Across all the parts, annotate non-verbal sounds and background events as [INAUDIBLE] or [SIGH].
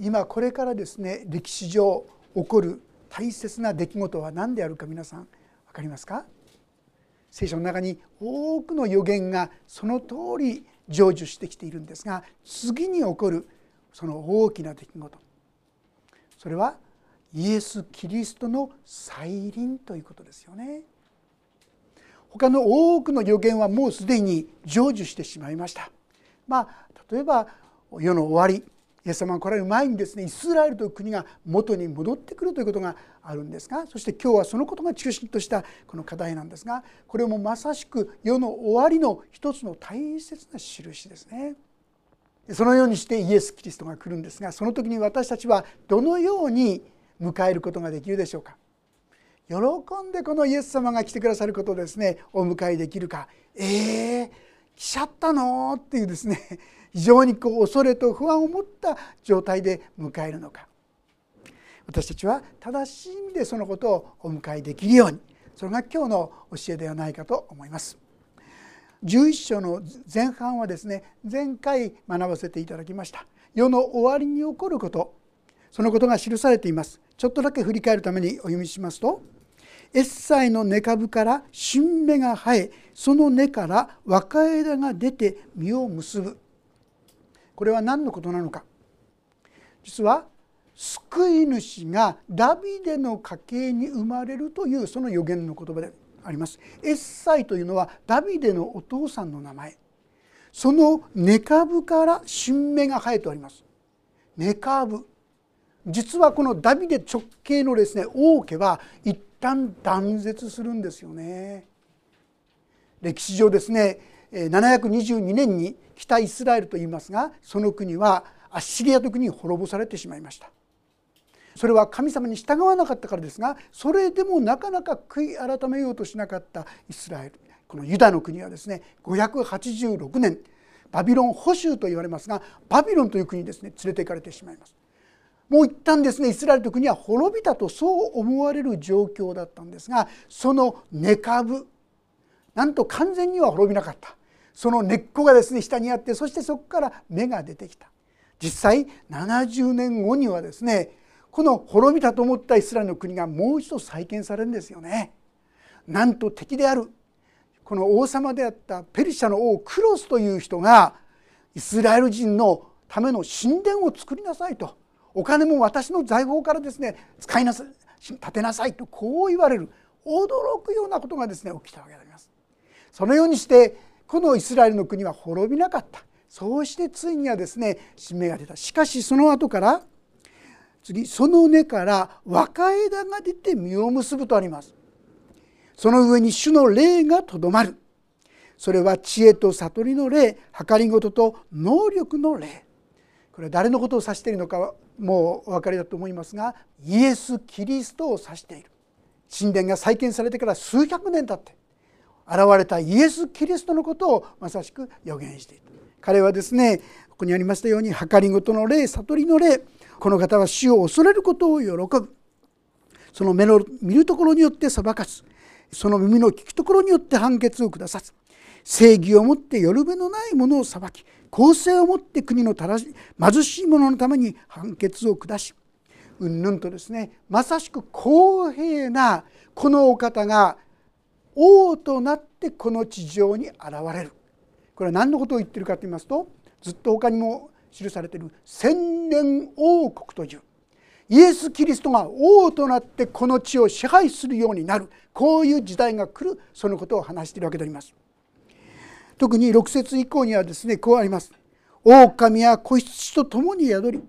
今これからですね歴史上起こる大切な出来事は何であるか皆さん分かりますか？聖書の中に多くの予言がその通り成就してきているんですが次に起こるその大きな出来事それはイエス・キリストの再臨ということですよね。他の多くの予言はもうすでに成就してしまいました。まあ、例えば世の終わりイエス様が来られる前にですね。イスラエルという国が元に戻ってくるということがあるんですがそして今日はそのことが中心としたこの課題なんですがこれもまさしく世の終わりの一つの大切な印ですね。そのようにしてイエス・キリストが来るんですがその時に私たちはどのように迎えることができるでしょうか。喜んでこのイエス様が来てくださることをですねお迎えできるか。えー、来ちゃったのっていうですね非常にこう恐れと不安を持った状態で迎えるのか。私たちは正しい意味でそのことをお迎えできるように。それが今日の教えではないかと思います。11章の前半はですね前回学ばせていただきました。世の終わりに起こること。そのことが記されています。ちょっとだけ振り返るためにお読みしますと「エッサイの根株から新芽が生えその根から若枝が出て実を結ぶ」これは何のことなのか実は救い主がダビデの家系に生まれるというその予言の言葉であります。エッサイというのはダビデのお父さんの名前その根株から新芽が生えております。根株実はこのダビデ直系のですね王家は一旦断絶するんですよね。歴史上ですね722年に北イスラエルと言いますがその国はアッシリアと国に滅ぼされてしまいました。それは神様に従わなかったからですがそれでもなかなか悔い改めようとしなかったイスラエル。このユダの国はですね586年バビロン捕囚と言われますがバビロンという国にですね連れて行かれてしまいます。もう一旦ですねイスラエルという国は滅びたとそう思われる状況だったんですがその根株なんと完全には滅びなかった。その根っこがですね下にあってそしてそこから芽が出てきた実際70年後にはですねこの滅びたと思ったイスラエルの国がもう一度再建されるんですよね。なんと敵であるこの王様であったペルシャの王クロスという人がイスラエル人のための神殿を作りなさいとお金も私の財宝からですね使いなさい建てなさいとこう言われる驚くようなことがですね起きたわけであります。そのようにしてこのイスラエルの国は滅びなかった。そうしてついにはですね新芽が出た。しかしその後から次その根から若枝が出て実を結ぶとあります。その上に主の霊がとどまる。それは知恵と悟りの霊計りごとと能力の霊。これは誰のことを指しているのかもうお分かりだと思いますがイエス・キリストを指している。神殿が再建されてから数百年経って現れたイエス・キリストのことをまさしく予言している彼はですねここにありましたように計りごとの霊悟りの霊この方は死を恐れることを喜ぶ。その目の見るところによって裁かずその耳の聞くところによって判決を下さず正義をもってよるべのないものを裁き公正をもって国のたらし貧しい者のために判決を下しうんぬんとですねまさしく公平なこのお方が王となってこの地上に現れるこれは何のことを言ってるかと言いますとずっと他にも記されている千年王国というイエス・キリストが王となってこの地を支配するようになるこういう時代が来るそのことを話しているわけであります。特に6節以降にはですねこうあります。狼は子羊と共に宿り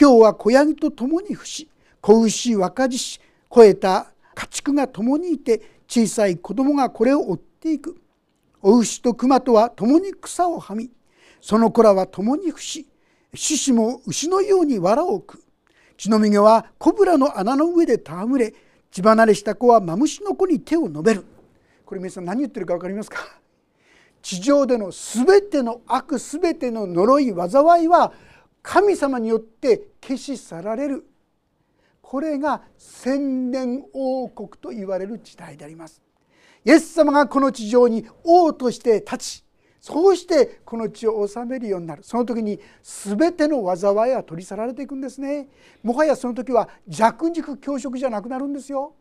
豹は子ヤギと共に伏し子牛若獅子肥えた家畜が共にいて小さい子供がこれを追っていく。お牛と熊とは共に草をはみその子らは共に伏し獅子も牛のように藁を食う血のみ毛はコブラの穴の上で戯れ血離れした子はマムシの子に手を述べる。これ皆さん何言ってるか分かりますか？地上での全ての悪全ての呪い災いは神様によって消し去られる。これが千年王国と言われる時代であります。イエス様がこの地上に王として立ちそうしてこの地を治めるようになる。その時に全ての災いは取り去られていくんですね。もはやその時は弱肉強食じゃなくなるんですよ。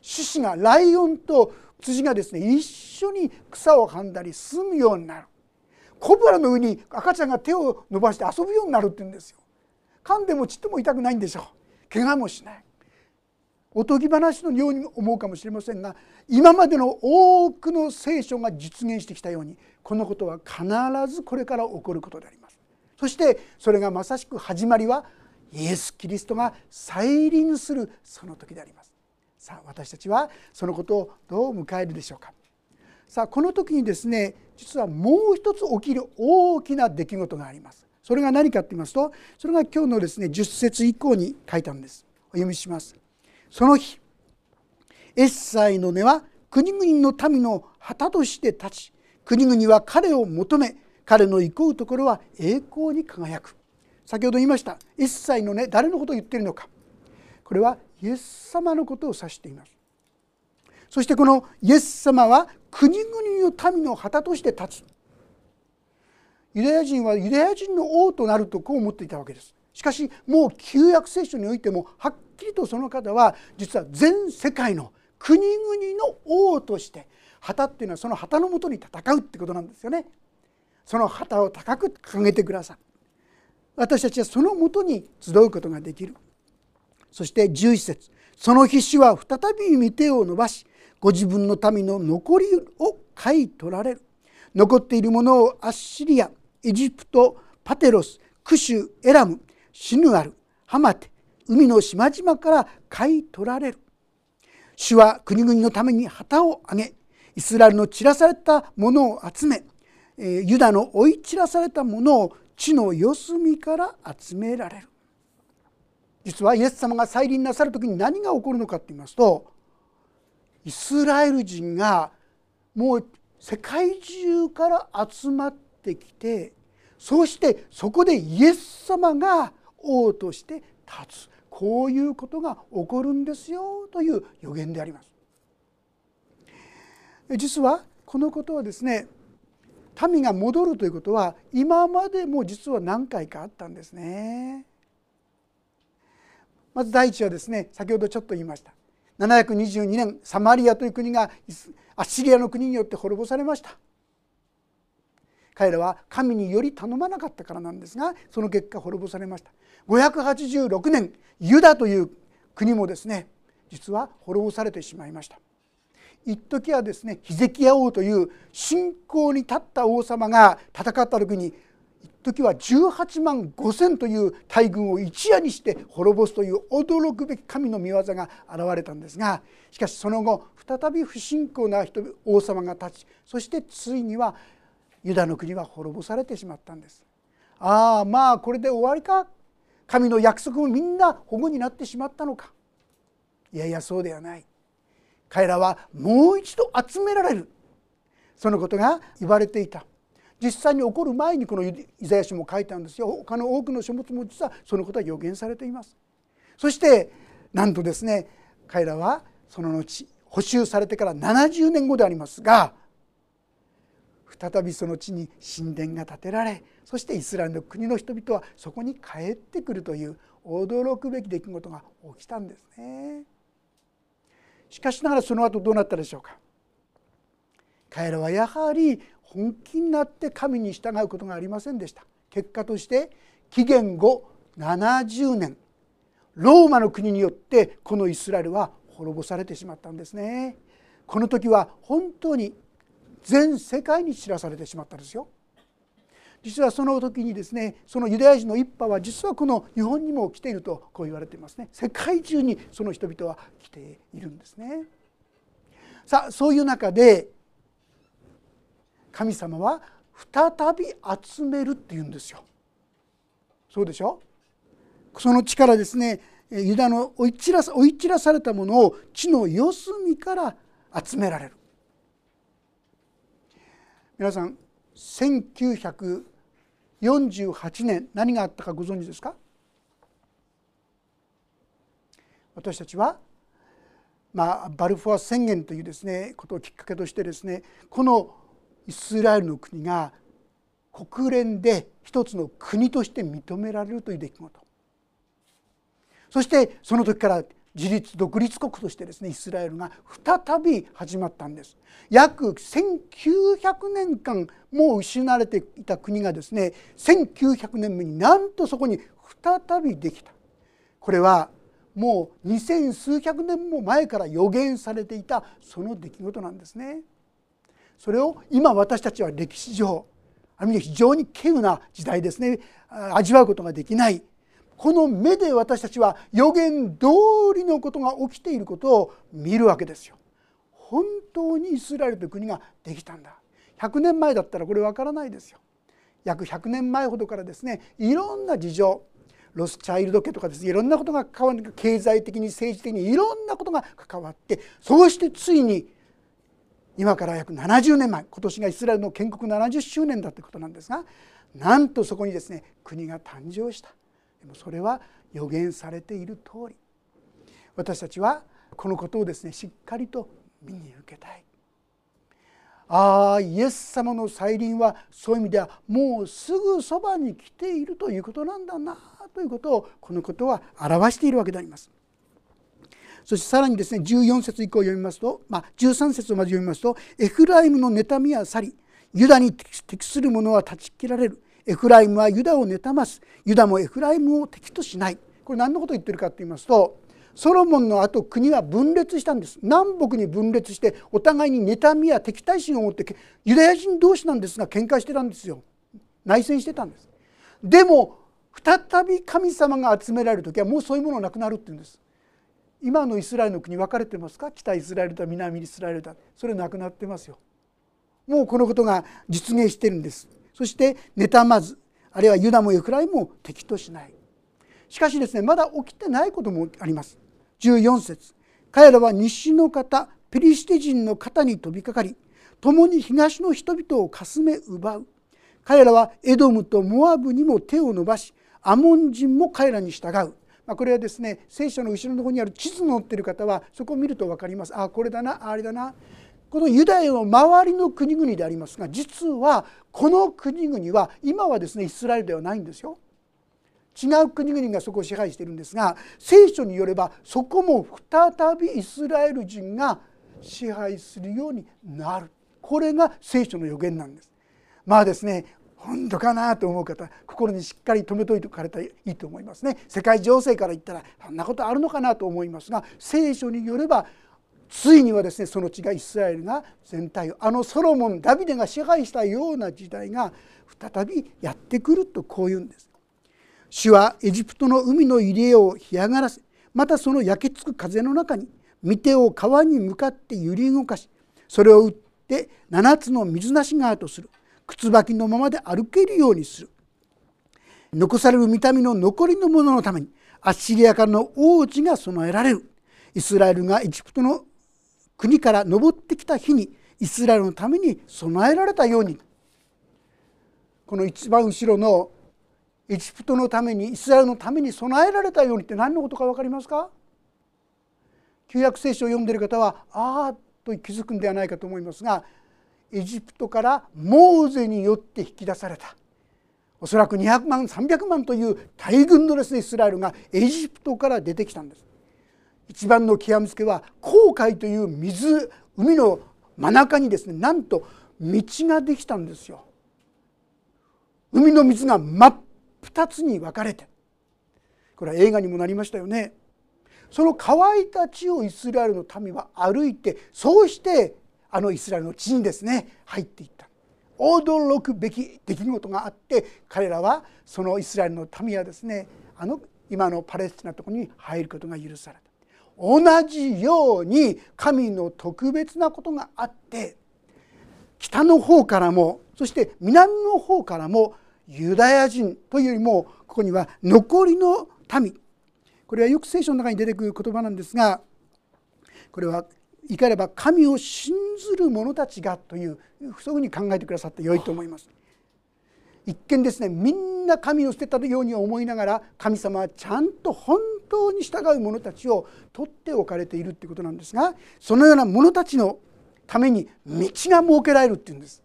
獅子がライオンと羊がですね一緒に草を噛んだり住むようになる。コブラの上に赤ちゃんが手を伸ばして遊ぶようになるって言うんですよ。噛んでもちっとも痛くないんでしょう。怪我もしない。おとぎ話のように思うかもしれませんが今までの多くの聖書が実現してきたようにこのことは必ずこれから起こることであります。そしてそれがまさしく始まりはイエス・キリストが再臨するその時であります。さあ私たちはそのことをどう迎えるでしょうか。さあこの時にですね実はもう一つ起きる大きな出来事があります。それが何かと言いますとそれが今日のですね10節以降に書いたんです。お読みします。その日エッサイの根は国々の民の旗として立ち国々は彼を求め彼の行こうところは栄光に輝く。先ほど言いましたエッサイの根誰のことを言っているのか。これはイエス様のことを指しています。そしてこのイエス様は国々の民の旗として立つユダヤ人はユダヤ人の王となるとこう思っていたわけですしかしもう旧約聖書においてもはっきりとその方は実は全世界の国々の王として旗っていうのはその旗のもとに戦うってことなんですよね。その旗を高く掲げてください。私たちはそのもとに集うことができる。そして11節その必死は再び見手を伸ばしご自分の民の残りを買い取られる残っているものをアッシリアエジプトパテロスクシュエラムシヌアルハマテ海の島々から買い取られる。主は国々のために旗を上げイスラエルの散らされたものを集めユダの追い散らされたものを地の四隅から集められる。実はイエス様が再臨なさる時に何が起こるのかっていいますとイスラエル人がもう世界中から集まっててきてそしてそこでイエス様が王として立つこういうことが起こるんですよという予言であります。実はこのことはですね民が戻るということは今までも実は何回かあったんですね。まず第一はですね先ほどちょっと言いました722年サマリアという国がアッシリアの国によって滅ぼされました彼らは神により頼まなかったからなんですがその結果滅ぼされました。586年ユダという国もですね実は滅ぼされてしまいました。一時はですねヒゼキヤ王という信仰に立った王様が戦った時に一時は18万5,000という大軍を一夜にして滅ぼすという驚くべき神の御業が現れたんですがしかしその後再び不信仰な人王様が立ちそしてついにはユダの国は滅ぼされてしまったんです。ああまあこれで終わりか。神の約束もみんな保護になってしまったのか。いやいやそうではない。彼らはもう一度集められる。そのことが言われていた。実際に起こる前にこのイザヤ書も書いてあるんですよ。他の多くの書物も実はそのことは予言されています。そしてなんとですね彼らはその後補修されてから70年後でありますが再びその地に神殿が建てられそしてイスラエルの国の人々はそこに帰ってくるという驚くべき出来事が起きたんですね。しかしながらその後どうなったでしょうか。彼らはやはり本気になって神に従うことがありませんでした。結果として紀元後70年ローマの国によってこのイスラエルは滅ぼされてしまったんですね。この時は本当に全世界に知らされてしまったんですよ。実はその時にですねそのユダヤ人の一派は実はこの日本にも来ているとこう言われていますね。世界中にその人々は来ているんですね。さあそういう中で神様は再び集めるっていうんですよ。そうでしょ？その力ですねユダの追い散ら追い散らされたものを地の四隅から集められる。皆さん1948年何があったかご存知ですか？私たちは、まあ、バルフォア宣言というですねことをきっかけとしてですねこのイスラエルの国が国連で一つの国として認められるという出来事。そしてその時から自立独立国としてですねイスラエルが再び始まったんです。約1900年間もう失われていた国がですね1900年目になんとそこに再びできた。これはもう二千数百年も前から予言されていたその出来事なんですね。それを今私たちは歴史上ある意味非常に稀有な時代ですね。味わうことができない。この目で私たちは予言通りのことが起きていることを見るわけですよ。本当にイスラエルという国ができたんだ100年前だったらこれわからないですよ。約100年前ほどからですねいろんな事情ロスチャイルド家とかですねいろんなことが関わる経済的に政治的にいろんなことが関わってそうしてついに今から約70年前今年がイスラエルの建国70周年だということなんですがなんとそこにですね国が誕生したもそれは予言されている通り。私たちはこのことをですねしっかりと見に受けたい。ああイエス様の再臨はそういう意味ではもうすぐそばに来ているということなんだなということをこのことは表しているわけであります。そしてさらにですね14節以降読みますと、まあ、13節をまず読みますと「エフライムの妬みは去りユダに適する者は断ち切られる。エフライムはユダを妬ます。ユダもエフライムを敵としない」これ何のことを言ってるかと言いますとソロモンの後国は分裂したんです。南北に分裂してお互いに妬みや敵対心を持ってユダヤ人同士なんですが喧嘩してたんですよ。内戦してたんです。でも再び神様が集められる時はもうそういうものなくなるっていうんです。今のイスラエルの国分かれてますか？北イスラエルだ南イスラエルだ。それなくなってますよ。もうこのことが実現してるんです。そして妬まずあるいはユダもエフライも敵としない。しかしですねまだ起きてないこともあります。14節。彼らは西の方ペリシテ人の肩に飛びかかり共に東の人々をかすめ奪う。彼らはエドムとモアブにも手を伸ばしアモン人も彼らに従う、まあ、これはですね聖書の後ろの方にある地図の載ってる方はそこを見ると分かります。あこれだなあれだな。このユダヤの周りの国々でありますが実はこの国々は今はですねイスラエルではないんですよ。違う国々がそこを支配しているんですが聖書によればそこも再びイスラエル人が支配するようになるこれが聖書の予言なんです。まあですね本当かなと思う方心にしっかり留めといておかれたらいいと思いますね世界情勢から言ったらそんなことあるのかなと思いますが聖書によればついにはですねその地がイスラエルが全体をあのソロモンダビデが支配したような時代が再びやってくるとこういうんです。主はエジプトの海の入り江を干上がらせまたその焼けつく風の中に御手を川に向かって揺り動かしそれを打って7つの水なし川とする。靴履きのままで歩けるようにする。残される見た目の残りのもののためにアッシリアからの王子が備えられる。イスラエルがエジプトの国から登ってきた日にイスラエルのために備えられたように。この一番後ろのエジプトのためにイスラエルのために備えられたようにって何のことか分かりますか？旧約聖書を読んでいる方はああと気づくんではないかと思いますがエジプトからモーゼによって引き出された。おそらく200万300万という大軍のですねイスラエルがエジプトから出てきたんです。一番の極めつけは紅海という水海の真中にですねなんと道ができたんですよ。海の水が真っ二つに分かれて。これは映画にもなりましたよね。その乾いた地をイスラエルの民は歩いてそうしてあのイスラエルの地にですね入っていった。驚くべき出来事があって彼らはそのイスラエルの民はですねあの今のパレスチナのところに入ることが許された。同じように神の特別なことがあって北の方からもそして南の方からもユダヤ人というよりもここには残りの民これはよく聖書の中に出てくる言葉なんですがこれは言い換えれば神を信ずる者たちがというそういうふうに考えてくださって良いと思います。一見ですねみんな神を捨てたように思いながら神様はちゃんと本当に従う者たちを取っておかれているということなんですがそのような者たちのために道が設けられるっていうんです。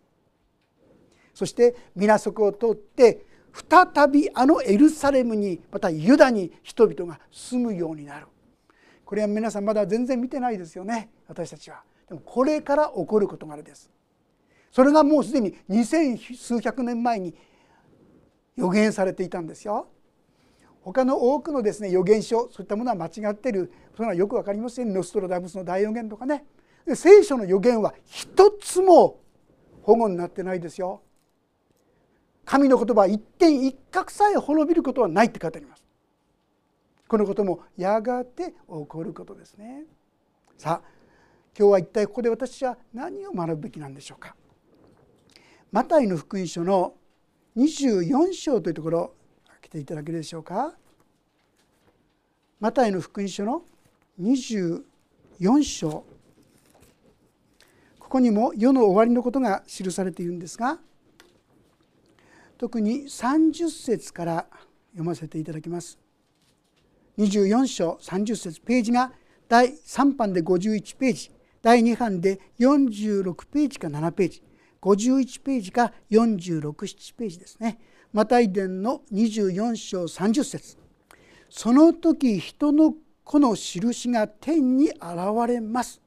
そして皆そこを通って再びあのエルサレムにまたユダに人々が住むようになる。これは皆さんまだ全然見てないですよね私たちは。でもこれから起こる事柄です。それがもうすでに二千数百年前に予言されていたんですよ。他の多くのですね予言書そういったものは間違ってる。それはよく分かりません。ノストロダムスの大予言とかね。聖書の予言は一つも保護になってないですよ。神の言葉は一点一角さえ滅びることはないって書いてあります。このこともやがて起こることですね。さあ今日は一体ここで私は何を学ぶべきなんでしょうか。マタイの福音書の24章というところていただけるでしょうか。マタイの福音書の24章。ここにも世の終わりのことが記されているんですが特に30節から読ませていただきます。24章30節ページが第3版で51ページ第2版で46ページか7ページ。51ページか467ページですね。マタイ伝の24章30節。その時人の子の印が天に現れます。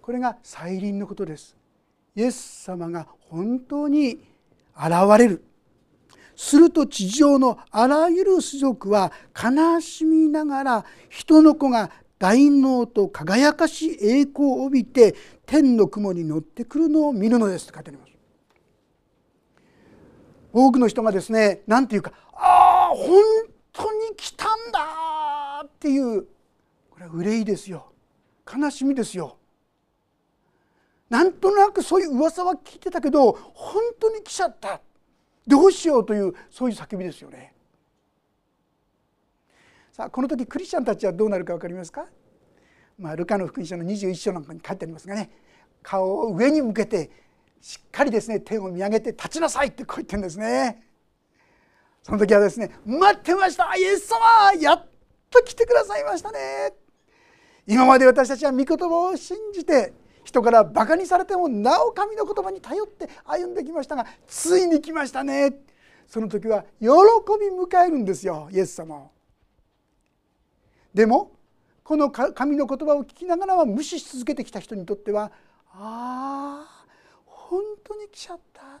これが再臨のことです。イエス様が本当に現れる。すると地上のあらゆる種族は悲しみながら人の子が大能と輝かしい栄光を帯びて天の雲に乗ってくるのを見るのですと書いてあります。多くの人がですね何て言うか「ああ本当に来たんだ!」っていうこれは憂いですよ悲しみですよ。なんとなくそういう噂は聞いてたけど本当に来ちゃったどうしようというそういう叫びですよね。さあこの時クリスチャンたちはどうなるか分かりますか、まあ、ルカの福音書の21章なんかに書いてありますがね顔を上に向けてしっかりですね天を見上げて立ちなさいってこう言ってるんですね。その時はですね「待ってましたイエス様やっと来てくださいましたね」今まで私たちは御言葉を信じて人からバカにされてもなお神の言葉に頼って歩んできましたがついに来ましたねその時は喜び迎えるんですよイエス様を。でもこの神の言葉を聞きながらは無視し続けてきた人にとってはああ本当に来ちゃった。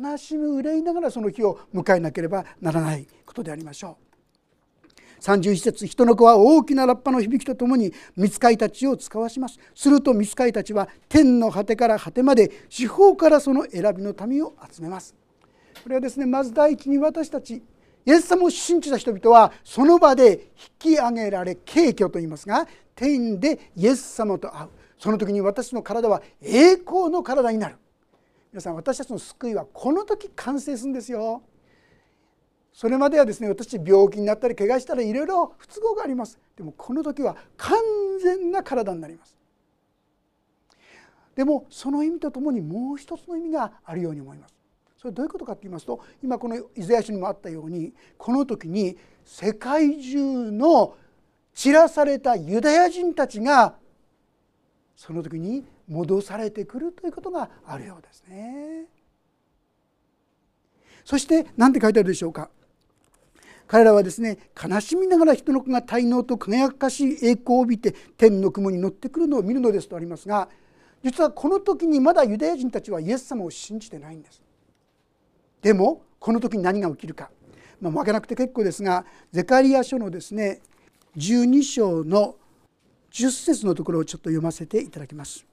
悲しみ憂いながらその日を迎えなければならないことでありましょう。31節人の子は大きなラッパの響きとともに見つかいたちを使わします。すると見つかいたちは天の果てから果てまで四方からその選びの民を集めます。これはですねまず第一に私たちイエス様を信じた人々はその場で引き上げられ敬虚と言いますが天でイエス様と会うその時に私の体は栄光の体になる。皆さん私たちの救いはこの時完成するんですよ。それまではですね私病気になったり怪我したらいろいろ不都合があります。でもこの時は完全な体になります。でもその意味とともにもう一つの意味があるように思います。それどういうことかと言いますと今このイザヤ書にもあったようにこの時に世界中の散らされたユダヤ人たちがその時に戻されてくるということがあるようですね。そして何て書いてあるでしょうか彼らはですね悲しみながら人の子が滞納と輝かしい栄光を帯びて天の雲に乗ってくるのを見るのですとありますが実はこの時にまだユダヤ人たちはイエス様を信じてないんです。でもこの時に何が起きるか、まあ、負けなくて結構ですがゼカリア書のですね12章の10節のところをちょっと読ませていただきます。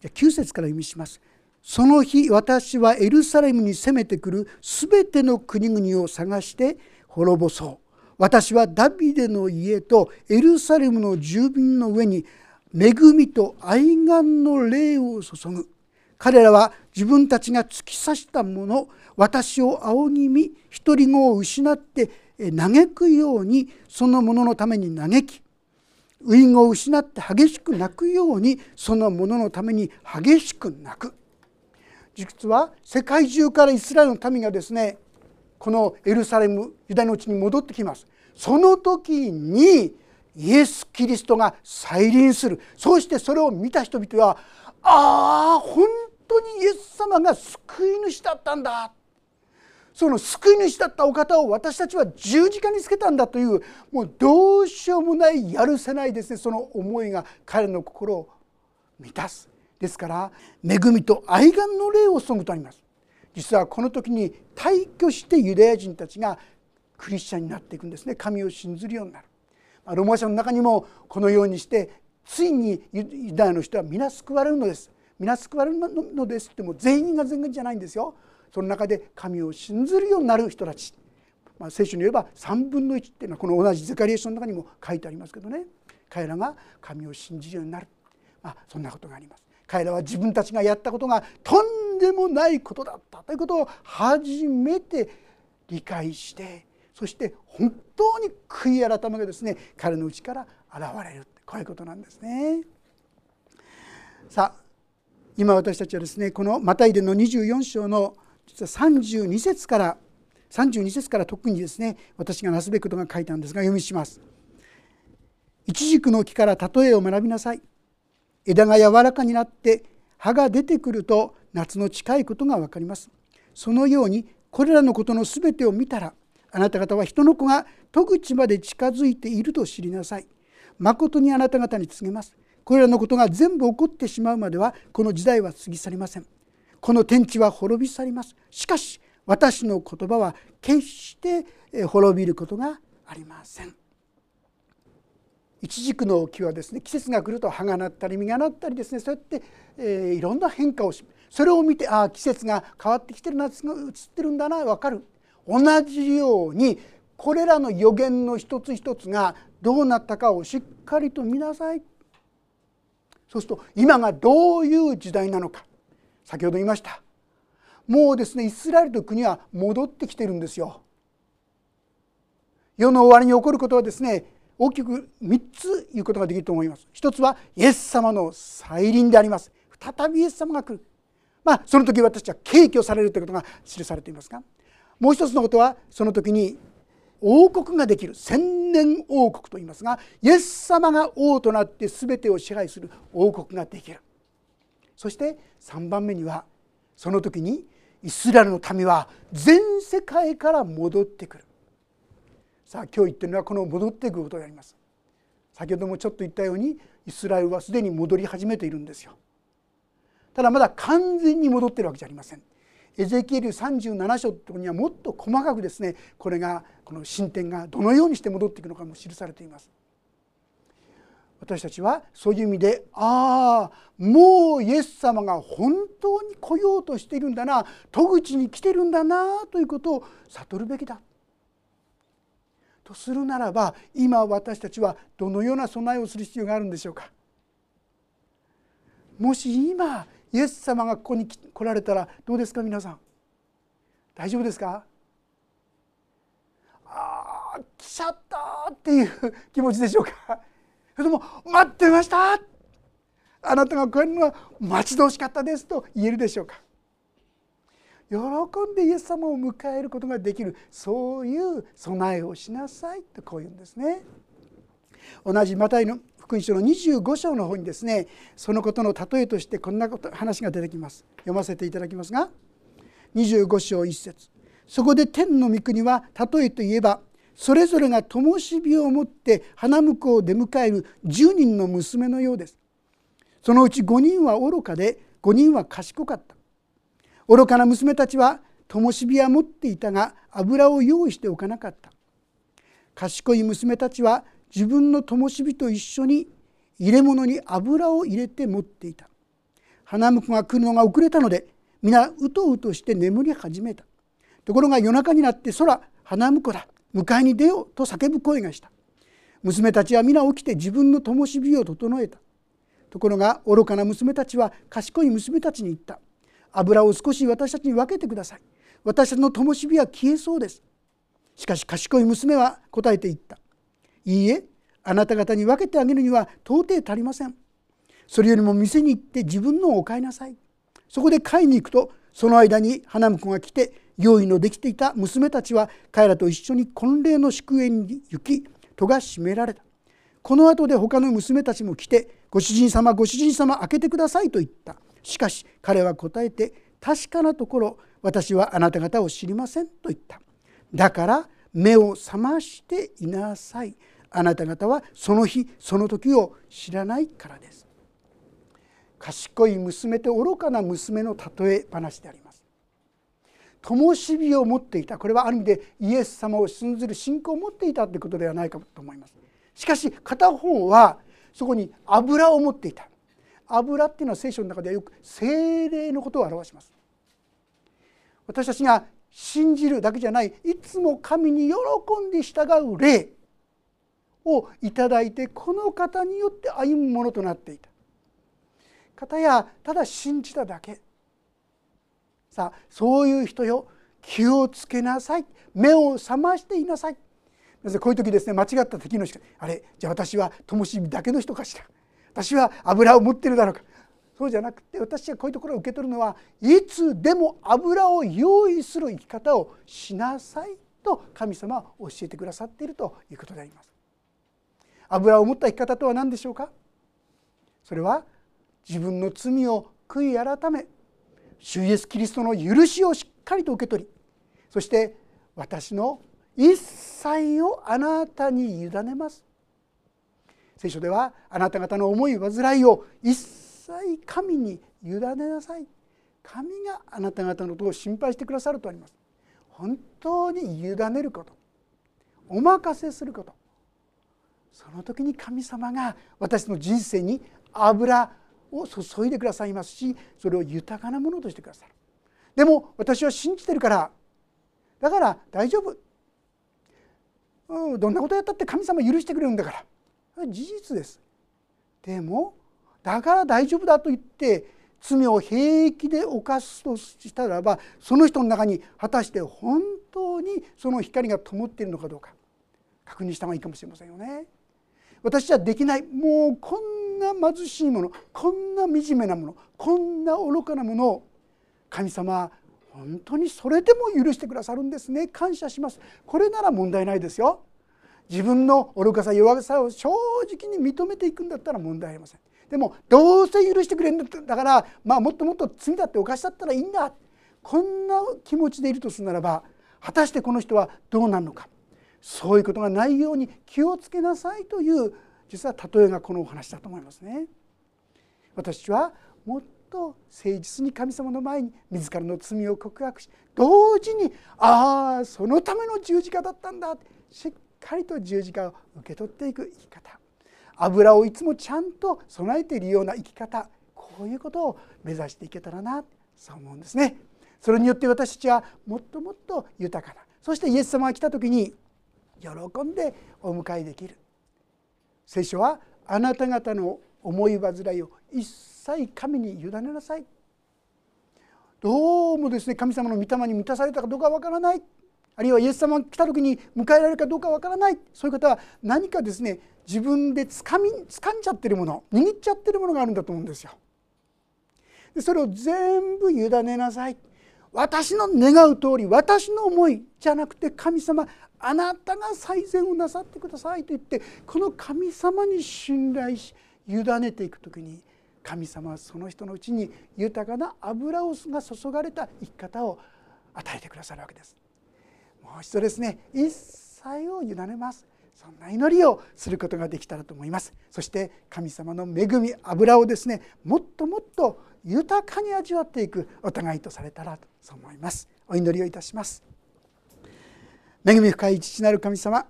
じゃ9節から読みします。その日私はエルサレムに攻めてくるすべての国々を探して滅ぼそう私はダビデの家とエルサレムの住民の上に恵みと愛願の霊を注ぐ彼らは自分たちが突き刺したもの私を仰ぎ見独り子を失って嘆くようにそのもののために嘆き遺語を失って激しく泣くようにそのもののために激しく泣く。実は世界中からイスラエルの民がですねこのエルサレムユダヤの地に戻ってきます。その時にイエス・キリストが再臨する。そしてそれを見た人々はああ本当にイエス様が救い主だったんだ。その救い主だったお方を私たちは十字架につけたんだというもうどうしようもないやるせないですね。その思いが彼の心を満たす。ですから恵みと愛願の霊を注ぐとあります。実はこの時に大挙してユダヤ人たちがクリスチャンになっていくんですね。神を信ずるようになる。ロマ書の中にもこのようにしてついにユダヤの人は皆救われるのです。皆救われるのですっても全員が全員じゃないんですよ。その中で神を信ずるようになる人たち、まあ、聖書に言えば3分の1っていうのはこの同じゼカリエーションの中にも書いてありますけどね。彼らが神を信じるようになる、まあ、そんなことがあります。彼らは自分たちがやったことがとんでもないことだったということを初めて理解してそして本当に悔い改めがですね彼の内から現れるこういうことなんですね。さあ今私たちはですねこのマタイでの24章の実は32節から32節から特にですね私がなすべきことが書いたんですが読みします。いちじくの木から例えを学びなさい。枝が柔らかになって葉が出てくると夏の近いことが分かります。そのようにこれらのことの全てを見たらあなた方は人の子が戸口まで近づいていると知りなさい。まことにあなた方に告げます。これらのことが全部起こってしまうまではこの時代は過ぎ去りません。この天地は滅び去ります。しかし私の言葉は決して滅びることがありません。イチジクの木はですね季節が来ると葉がなったり実がなったりですねそうやって、えー、いろんな変化をしそれを見てああ季節が変わってきてる夏が移ってるんだな分かる同じようにこれらの予言の一つ一つがどうなったかをしっかりと見なさいそうすると今がどういう時代なのか先ほど言いましたもうですねイスラエルと国は戻ってきてるんですよ。世の終わりに起こることはですね大きく3つ言うことができると思います。一つはイエス様の再臨であります。再びイエス様が来る。まあその時私は敬挙されるということが記されていますがもう一つのことはその時に王国ができる千年王国と言いますがイエス様が王となって全てを支配する王国ができる。そして3番目にはその時にイスラエルの民は全世界から戻ってくる。さあ今日言ってるのはこの戻ってくることであります。先ほどもちょっと言ったようにイスラエルはすでに戻り始めているんですよ。ただまだ完全に戻ってるわけじゃありません。エゼキエル37章とにはもっと細かくですねこれがこの進展がどのようにして戻っていくのかも記されています。私たちはそういう意味でああもうイエス様が本当に来ようとしているんだな戸口に来てるんだなということを悟るべきだ。とするならば今私たちはどのような備えをする必要があるんでしょうか。もし今イエス様がここに来られたらどうですか皆さん？大丈夫ですか？ああ来ちゃったっていう [LAUGHS] 気持ちでしょうか？それとも待ってましたあなたが来るのは待ち遠しかったですと言えるでしょうか？喜んでイエス様を迎えることができるそういう備えをしなさいとこう言うんですね。同じマタイの福音書の25章の方にですねそのことの例えとしてこんなこと話が出てきます。読ませていただきますが25章1節。そこで天の御国は例えといえばそれぞれが灯火を持って花婿を出迎える10人の娘のようです。そのうち5人は愚かで5人は賢かった。愚かな娘たちは灯火は持っていたが油を用意しておかなかった。賢い娘たちは自分の灯火と一緒に入れ物に油を入れて持っていた。花婿が来るのが遅れたので皆うとうとして眠り始めた。ところが夜中になって空花婿だ迎えに出ようと叫ぶ声がした。娘たちは皆起きて自分の灯火を整えた。ところが愚かな娘たちは賢い娘たちに言った。油を少し私たちに分けてください。私たちの灯火は消えそうです。しかし賢い娘は答えて言った。いいえあなた方に分けてあげるには到底足りません。それよりも店に行って自分のをお買いなさい。そこで買いに行くとその間に花婿が来て用意のできていた娘たちは彼らと一緒に婚礼の祝宴に行き戸が閉められた。この後で他の娘たちも来て「ご主人様ご主人様開けてください」と言った。しかし彼は答えて確かなところ私はあなた方を知りませんと言った。だから目を覚ましていなさい。あなた方はその日その時を知らないからです。賢い娘と愚かな娘の例え話であります。灯火を持っていた。これはある意味でイエス様を信ずる信仰を持っていたということではないかと思います。しかし片方はそこに油を持っていた。油っていうのは聖書の中ではよく精霊のことを表します。私たちが信じるだけじゃない。いつも神に喜んで従う霊。をいただいてこの方によって歩むものとなっていた。方やただ信じただけ。さあそういう人よ。気をつけなさい。目を覚ましていなさい。なぜこういう時ですね間違った敵の人あれじゃあ私は灯火だけの人かしら。私は油を持ってるだろうか。そうじゃなくて私がこういうところを受け取るのはいつでも油を用意する生き方をしなさいと神様は教えてくださっているということであります。油を持った生き方とは何でしょうか？それは自分の罪を悔い改め主イエスキリストの許しをしっかりと受け取りそして私の一切をあなたに委ねます。聖書ではあなた方の思い煩いを一切神に委ねなさい。神があなた方のことを心配してくださるとあります。本当に委ねることお任せすることその時に神様が私の人生に油を注いでくださいますしそれを豊かなものとしてくださる。でも私は信じてるから。だから大丈夫、うん、どんなことやったって神様許してくれるんだから。事実です。でもだから大丈夫だと言って罪を平気で犯すとしたらばその人の中に果たして本当にその光が灯っているのかどうか。確認した方がいいかもしれませんよね。私はできない。もうこんな貧しいものこんな惨めなものこんな愚かなものを神様は本当にそれでも許してくださるんですね。感謝します。これなら問題ないですよ。自分の愚かさ弱さを正直に認めていくんだったら問題ありません。でもどうせ許してくれるんだからまあもっともっと罪だって犯しちゃったらいいんだ。こんな気持ちでいるとするならば果たしてこの人はどうなるのか。そういうことがないように気をつけなさいという実は例えがこのお話だと思いますね。私はもっと誠実に神様の前に自らの罪を告白し同時にああそのための十字架だったんだしっかりと十字架を受け取っていく生き方油をいつもちゃんと備えているような生き方こういうことを目指していけたらなそう思うんですね。それによって私たちはもっともっと豊かなそしてイエス様が来た時に喜んでお迎えできる。聖書はあなた方の思い煩いを一切神に委ねなさい。どうもですね神様の御霊に満たされたかどうかわからない。あるいはイエス様が来た時に迎えられるかどうかわからない。そういう方は何かですね自分でつかみ掴んじゃってるもの握っちゃってるものがあるんだと思うんですよ。でそれを全部委ねなさい。私の願う通り私の思いじゃなくて神様あなたが最善をなさってくださいと言ってこの神様に信頼し委ねていく時に神様はその人のうちに豊かな油をが注がれた生き方を与えてくださるわけです。もう一度ですね一切を委ねますそんな祈りをすることができたらと思いますそして神様の恵み油をですねもっともっと豊かに味わっていくお互いとされたらとそう思います。お祈りをいたします。恵み深い父なる神様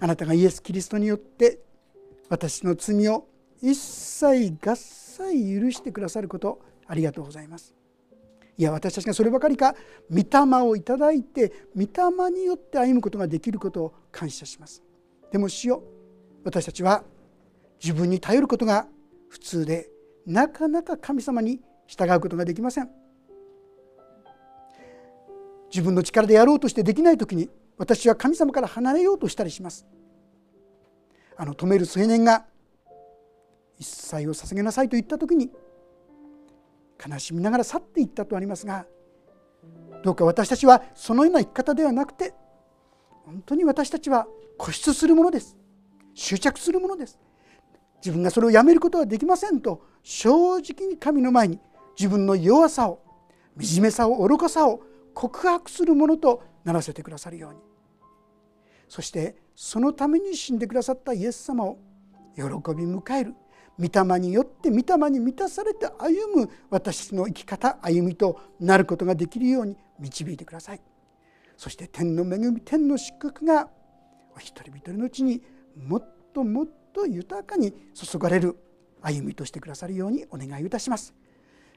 あなたがイエス・キリストによって私の罪を一切合切許してくださることありがとうございます。いや私たちがそればかりか御霊をいただいて御霊によって歩むことができることを感謝します。でも主よ私たちは自分に頼ることが普通でなかなか神様に従うことができません。自分の力でやろうとしてできない時に私は神様から離れようとしたりします。あの止める青年が一切を捧げなさいと言った時に悲しみながら去っていったとありますがどうか私たちはそのような生き方ではなくて本当に私たちは固執するものです。執着するものです。自分がそれをやめることはできませんと正直に神の前に自分の弱さを惨めさを愚かさを告白するものとならせてくださるように。そしてそのために死んでくださったイエス様を喜び迎える。御霊によって御霊に満たされて歩む私の生き方歩みとなることができるように導いてください。そして天の恵み天の祝福がお一人一人のうちにもっともっと豊かに注がれる。歩みとしてくださるようにお願いいたします。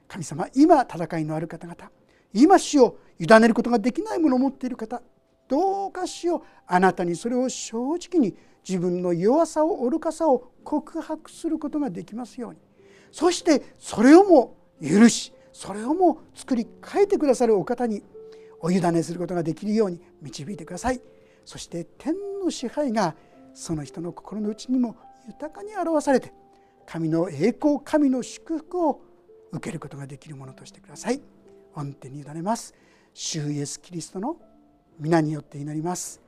神様今戦いのある方々今死を委ねることができないものを持っている方どうかしよあなたにそれを正直に自分の弱さを愚かさを告白することができますように。そしてそれをも許しそれをも作り変えてくださるお方にお委ねすることができるように導いてください。そして天の支配がその人の心の内にも豊かに表されて神の栄光神の祝福を受けることができるものとしてください。御手に委ねます。主イエスキリストの皆によって祈ります。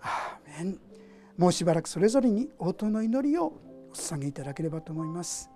アーメン。もうしばらくそれぞれに応答の祈りをお捧げいただければと思います。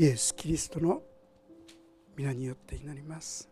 イエス・キリストの皆によって祈ります。